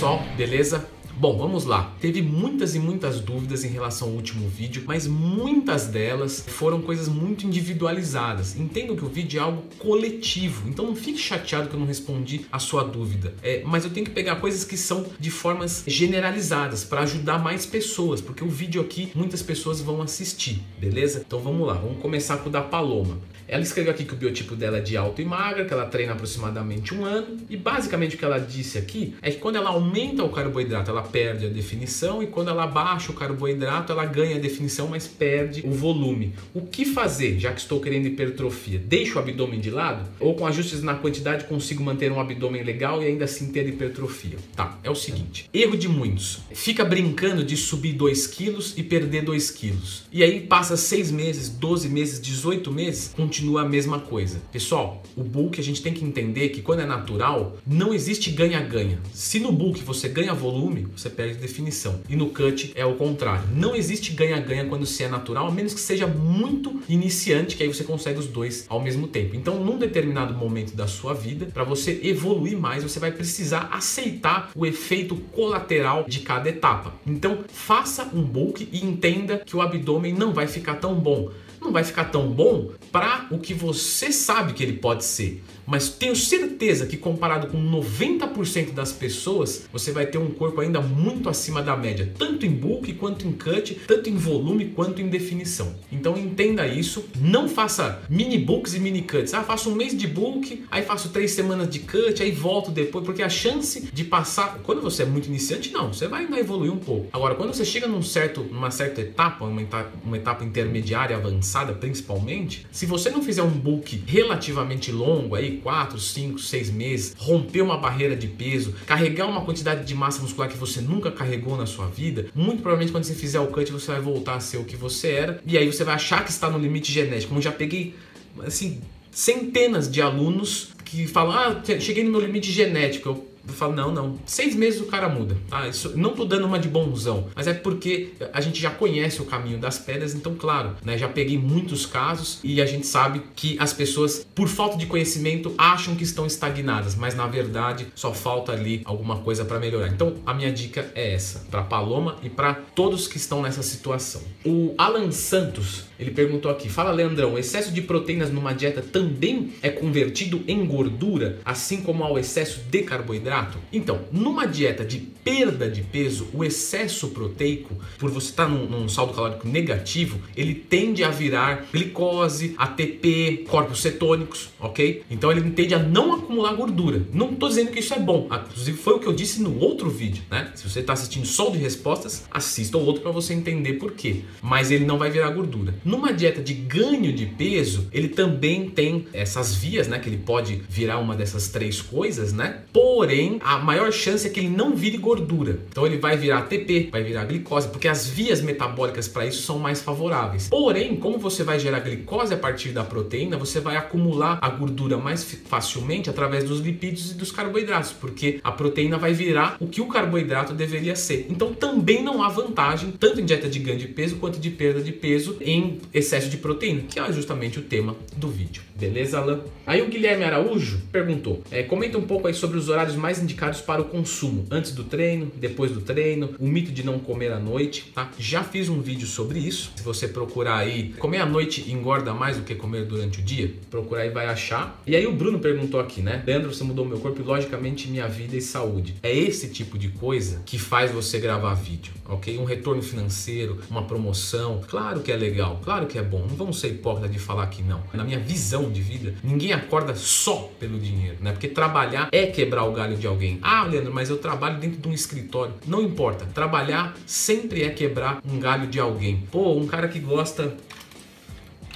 pessoal, beleza? Bom, vamos lá. Teve muitas e muitas dúvidas em relação ao último vídeo, mas muitas delas foram coisas muito individualizadas. Entendo que o vídeo é algo coletivo, então não fique chateado que eu não respondi a sua dúvida. É, mas eu tenho que pegar coisas que são de formas generalizadas para ajudar mais pessoas, porque o vídeo aqui muitas pessoas vão assistir, beleza? Então vamos lá, vamos começar com o da Paloma. Ela escreveu aqui que o biotipo dela é de alto e magra, que ela treina aproximadamente um ano, e basicamente o que ela disse aqui é que quando ela aumenta o carboidrato, ela perde a definição, e quando ela baixa o carboidrato, ela ganha a definição, mas perde o volume. O que fazer, já que estou querendo hipertrofia? Deixo o abdômen de lado? Ou com ajustes na quantidade consigo manter um abdômen legal e ainda assim ter hipertrofia? Tá, é o seguinte: erro de muitos. Fica brincando de subir 2 quilos e perder 2 quilos. E aí passa 6 meses, 12 meses, 18 meses, continua a mesma coisa. Pessoal, o bulk a gente tem que entender que quando é natural, não existe ganha-ganha. Se no bulk você ganha volume, você perde definição. E no cut é o contrário. Não existe ganha-ganha quando se é natural, a menos que seja muito iniciante, que aí você consegue os dois ao mesmo tempo. Então, num determinado momento da sua vida, para você evoluir mais, você vai precisar aceitar o efeito colateral de cada etapa. Então, faça um bulk e entenda que o abdômen não vai ficar tão bom não vai ficar tão bom para o que você sabe que ele pode ser mas tenho certeza que comparado com 90% das pessoas, você vai ter um corpo ainda muito acima da média, tanto em bulk quanto em cut, tanto em volume quanto em definição. Então entenda isso, não faça mini bulks e mini cuts. Ah, faço um mês de bulk, aí faço três semanas de cut, aí volto depois, porque a chance de passar, quando você é muito iniciante, não, você vai ainda evoluir um pouco. Agora, quando você chega num certo, numa certa etapa, uma etapa, uma etapa intermediária avançada, principalmente, se você não fizer um bulk relativamente longo aí 4, 5, 6 meses, romper uma barreira de peso, carregar uma quantidade de massa muscular que você nunca carregou na sua vida, muito provavelmente quando você fizer o cut você vai voltar a ser o que você era e aí você vai achar que está no limite genético. Como já peguei assim centenas de alunos que falam: "Ah, cheguei no meu limite genético". Eu eu falo, não, não. Seis meses o cara muda. Tá? Isso, não tô dando uma de bonzão, mas é porque a gente já conhece o caminho das pedras, então, claro, né, já peguei muitos casos e a gente sabe que as pessoas, por falta de conhecimento, acham que estão estagnadas, mas na verdade só falta ali alguma coisa para melhorar. Então, a minha dica é essa, para Paloma e para todos que estão nessa situação. O Alan Santos, ele perguntou aqui: Fala, Leandrão, excesso de proteínas numa dieta também é convertido em gordura, assim como ao excesso de carboidrato? Então, numa dieta de perda de peso, o excesso proteico, por você estar num, num saldo calórico negativo, ele tende a virar glicose, ATP, corpos cetônicos, ok? Então ele tende a não acumular gordura. Não estou dizendo que isso é bom, inclusive foi o que eu disse no outro vídeo, né? Se você está assistindo só de respostas, assista o outro para você entender por quê. Mas ele não vai virar gordura. Numa dieta de ganho de peso, ele também tem essas vias, né? Que ele pode virar uma dessas três coisas, né? Porém, a maior chance é que ele não vire gordura. Então ele vai virar ATP, vai virar glicose, porque as vias metabólicas para isso são mais favoráveis. Porém, como você vai gerar glicose a partir da proteína, você vai acumular a gordura mais facilmente através dos lipídios e dos carboidratos, porque a proteína vai virar o que o carboidrato deveria ser. Então também não há vantagem, tanto em dieta de ganho de peso quanto de perda de peso, em excesso de proteína, que é justamente o tema do vídeo. Beleza, Alan? Aí o Guilherme Araújo perguntou: é, comenta um pouco aí sobre os horários mais indicados para o consumo, antes do treino, depois do treino, o mito de não comer à noite, tá? Já fiz um vídeo sobre isso. Se você procurar aí, comer à noite engorda mais do que comer durante o dia, procurar aí vai achar. E aí o Bruno perguntou aqui, né? Leandro, você mudou meu corpo e logicamente minha vida e saúde. É esse tipo de coisa que faz você gravar vídeo, ok? Um retorno financeiro, uma promoção, claro que é legal, claro que é bom. Não vamos ser hipócritas de falar que não. Na minha visão de vida, ninguém acorda só pelo dinheiro, né? Porque trabalhar é quebrar o galho de alguém. Ah, Leandro, mas eu trabalho dentro de um escritório. Não importa. Trabalhar sempre é quebrar um galho de alguém. Pô, um cara que gosta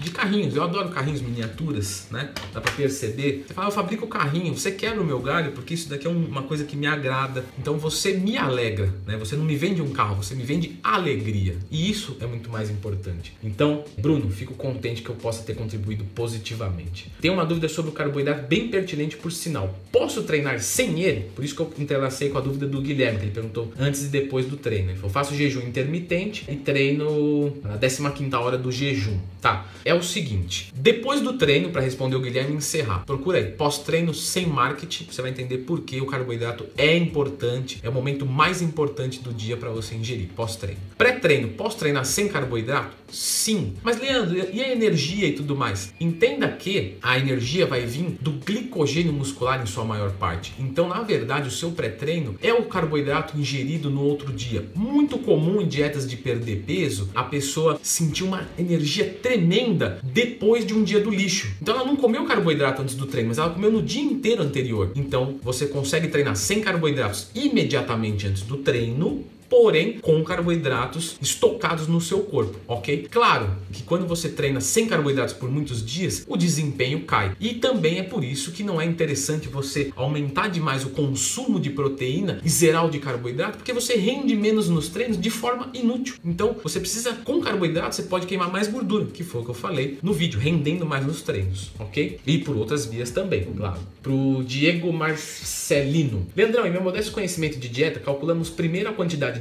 de carrinhos. Eu adoro carrinhos miniaturas, né? Dá para perceber. Você fala, eu fabrico carrinho, você quebra o meu galho porque isso daqui é uma coisa que me agrada. Então você me alegra, né? Você não me vende um carro, você me vende alegria. E isso é muito mais importante. Então, Bruno, fico contente que eu possa ter contribuído positivamente. Tem uma dúvida sobre o carboidrato bem pertinente por sinal. Posso treinar sem ele? Por isso que eu entrelacei com a dúvida do Guilherme, que ele perguntou antes e depois do treino. Ele falou, faço jejum intermitente e treino na 15 hora do jejum. Tá. É o seguinte: depois do treino, para responder o Guilherme encerrar, procura aí pós-treino sem marketing, você vai entender por que o carboidrato é importante, é o momento mais importante do dia para você ingerir pós-treino. Pré-treino, pós-treinar sem carboidrato? Sim. Mas Leandro, e a energia e tudo mais? Entenda que a energia vai vir do glicogênio muscular em sua maior parte. Então, na verdade, o seu pré-treino é o carboidrato ingerido no outro dia. Muito comum em dietas de perder peso, a pessoa sentir uma energia tremenda depois de um dia do lixo. Então, ela não comeu carboidrato antes do treino, mas ela comeu no dia inteiro anterior. Então, você consegue treinar sem carboidratos imediatamente antes do treino porém com carboidratos estocados no seu corpo, ok? Claro que quando você treina sem carboidratos por muitos dias, o desempenho cai. E também é por isso que não é interessante você aumentar demais o consumo de proteína e zerar o de carboidrato, porque você rende menos nos treinos de forma inútil. Então, você precisa, com carboidrato, você pode queimar mais gordura, que foi o que eu falei no vídeo, rendendo mais nos treinos, ok? E por outras vias também, claro. Pro Diego Marcelino. Leandrão, em meu modesto conhecimento de dieta, calculamos primeiro a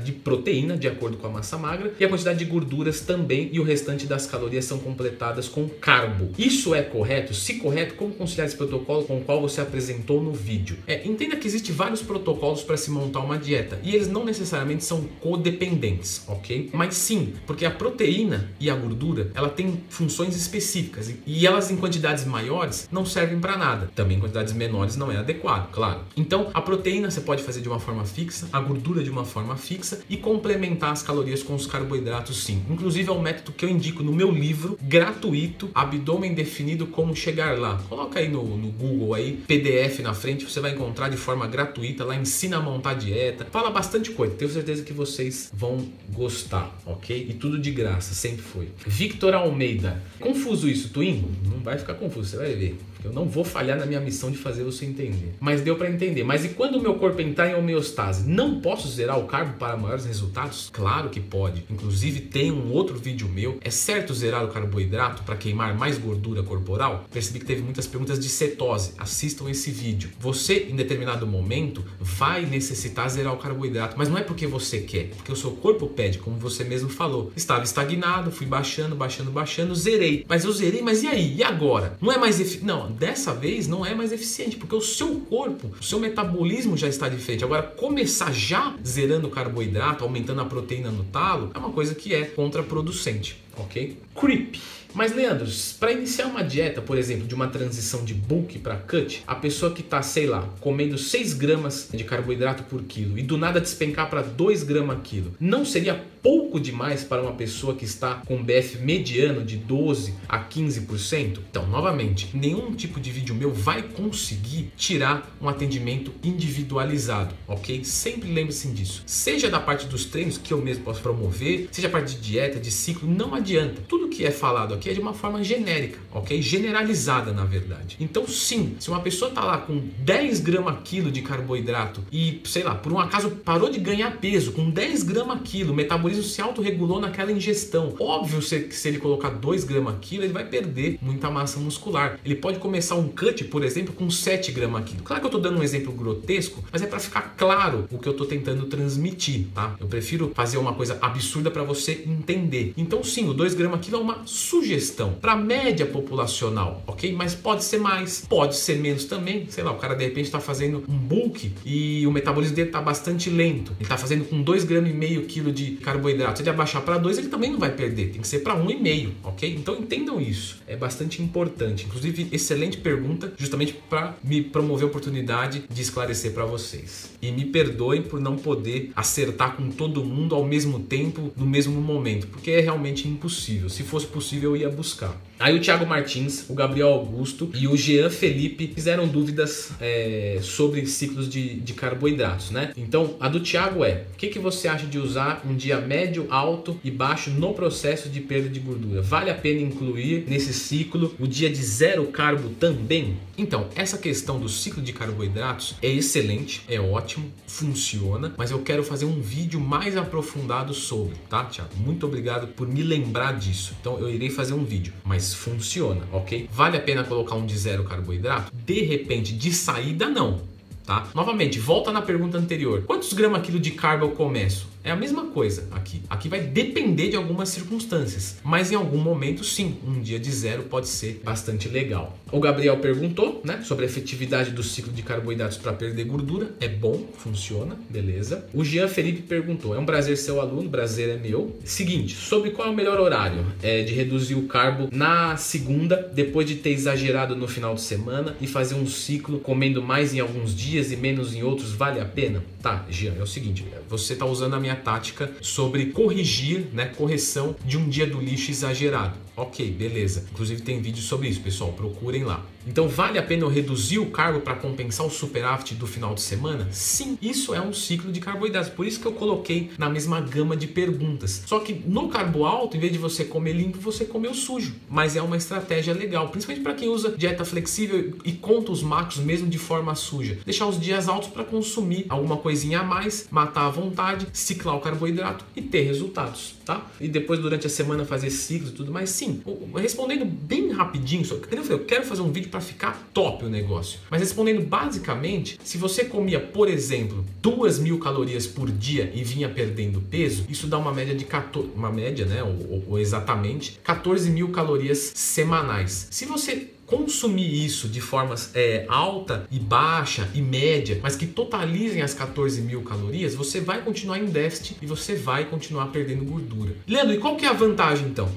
quantidade de proteína, de acordo com a massa magra, e a quantidade de gorduras também, e o restante das calorias são completadas com carbo. Isso é correto? Se correto, como conciliar esse protocolo com o qual você apresentou no vídeo? É, entenda que existem vários protocolos para se montar uma dieta, e eles não necessariamente são codependentes, ok? Mas sim, porque a proteína e a gordura, ela tem funções específicas, e elas em quantidades maiores não servem para nada. Também em quantidades menores não é adequado, claro. Então, a proteína você pode fazer de uma forma fixa, a gordura de uma forma fixa, e complementar as calorias com os carboidratos sim. Inclusive é um método que eu indico no meu livro gratuito, Abdômen Definido Como Chegar Lá. Coloca aí no, no Google aí, PDF na frente, você vai encontrar de forma gratuita, lá ensina a montar dieta, fala bastante coisa, tenho certeza que vocês vão gostar, ok? E tudo de graça, sempre foi. Victor Almeida, confuso isso, Twin? Não vai ficar confuso, você vai ver. Eu não vou falhar na minha missão de fazer você entender. Mas deu para entender. Mas e quando o meu corpo entrar em homeostase? Não posso zerar o carbo para maiores resultados? Claro que pode. Inclusive tem um outro vídeo meu. É certo zerar o carboidrato para queimar mais gordura corporal? Percebi que teve muitas perguntas de cetose. Assistam esse vídeo. Você, em determinado momento, vai necessitar zerar o carboidrato. Mas não é porque você quer. Porque o seu corpo pede, como você mesmo falou. Estava estagnado, fui baixando, baixando, baixando, zerei. Mas eu zerei, mas e aí? E agora? Não é mais eficaz. Não, dessa vez não é mais eficiente, porque o seu corpo, o seu metabolismo já está diferente. Agora, começar já zerando o carboidrato, aumentando a proteína no talo, é uma coisa que é contraproducente, ok? Creep. Mas, Leandro, para iniciar uma dieta, por exemplo, de uma transição de bulk para cut, a pessoa que está, sei lá, comendo 6 gramas de carboidrato por quilo e do nada despencar para 2 gramas quilo, não seria pouco demais para uma pessoa que está com BF mediano de 12 a 15%? Então, novamente, nenhum tipo de vídeo meu vai conseguir tirar um atendimento individualizado, ok? Sempre lembre-se disso. Seja da parte dos treinos que eu mesmo posso promover, seja a parte de dieta, de ciclo, não adianta. Tudo que é falado aqui é de uma forma genérica, ok? Generalizada, na verdade. Então, sim, se uma pessoa tá lá com 10 gramas quilo de carboidrato e, sei lá, por um acaso parou de ganhar peso com 10 gramas quilo, o metabolismo se autorregulou naquela ingestão. Óbvio que se ele colocar 2 gramas quilo, ele vai perder muita massa muscular. Ele pode começar um cut, por exemplo, com 7 gramas quilo. Claro que eu tô dando um exemplo grotesco, mas é para ficar claro o que eu tô tentando transmitir, tá? Eu prefiro fazer uma coisa absurda para você entender. Então, sim, o 2 gramas quilo uma sugestão para média populacional, ok? Mas pode ser mais, pode ser menos também. Sei lá, o cara de repente está fazendo um bulk e o metabolismo dele está bastante lento. Ele está fazendo com 2,5 gramas quilo de carboidrato. Se ele abaixar para 2, ele também não vai perder. Tem que ser para 1,5, ok? Então entendam isso. É bastante importante. Inclusive, excelente pergunta, justamente para me promover a oportunidade de esclarecer para vocês. E me perdoem por não poder acertar com todo mundo ao mesmo tempo, no mesmo momento, porque é realmente impossível. Se fosse possível, eu ia buscar. Aí o Thiago Martins, o Gabriel Augusto e o Jean Felipe fizeram dúvidas é, sobre ciclos de, de, carboidratos, né? Então, a do Thiago é: o que, que você acha de usar um dia médio, alto e baixo no processo de perda de gordura? Vale a pena incluir nesse ciclo o dia de zero carbo também? Então, essa questão do ciclo de carboidratos é excelente, é ótimo, funciona, mas eu quero fazer um vídeo mais aprofundado sobre, tá, Thiago? Muito obrigado por me lembrar disso. Então, eu irei fazer um vídeo, mas funciona, ok? Vale a pena colocar um de zero carboidrato? De repente, de saída, não. Tá? Novamente, volta na pergunta anterior. Quantos gramas quilo de carbo eu começo? É a mesma coisa aqui. Aqui vai depender de algumas circunstâncias, mas em algum momento, sim, um dia de zero pode ser bastante legal. O Gabriel perguntou, né, sobre a efetividade do ciclo de carboidratos para perder gordura. É bom, funciona, beleza. O Jean Felipe perguntou: é um prazer ser o aluno, prazer é meu. Seguinte, sobre qual é o melhor horário é, de reduzir o carbo na segunda, depois de ter exagerado no final de semana e fazer um ciclo comendo mais em alguns dias e menos em outros, vale a pena? Tá, Jean, é o seguinte, você está usando a minha tática sobre corrigir, né, correção de um dia do lixo exagerado. Ok, beleza. Inclusive tem vídeo sobre isso, pessoal. Procurem lá. Então vale a pena eu reduzir o carbo para compensar o superávit do final de semana? Sim, isso é um ciclo de carboidratos. Por isso que eu coloquei na mesma gama de perguntas. Só que no carbo alto, em vez de você comer limpo, você comeu sujo. Mas é uma estratégia legal, principalmente para quem usa dieta flexível e conta os macros mesmo de forma suja. Deixar os dias altos para consumir alguma coisinha a mais, matar à vontade, ciclar o carboidrato e ter resultados, tá? E depois durante a semana fazer ciclos e tudo mais. Sim, respondendo bem rapidinho, só eu quero fazer um vídeo para ficar top o negócio. Mas respondendo basicamente, se você comia, por exemplo, duas mil calorias por dia e vinha perdendo peso, isso dá uma média de 14, uma média, né, ou, ou exatamente 14 mil calorias semanais. Se você consumir isso de formas é, alta e baixa e média, mas que totalizem as 14 mil calorias, você vai continuar em déficit e você vai continuar perdendo gordura. Leandro, e qual que é a vantagem então?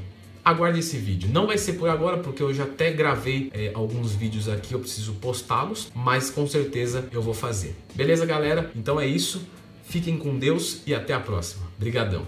Aguarde esse vídeo. Não vai ser por agora, porque eu já até gravei é, alguns vídeos aqui, eu preciso postá-los, mas com certeza eu vou fazer. Beleza, galera? Então é isso. Fiquem com Deus e até a próxima. Obrigadão.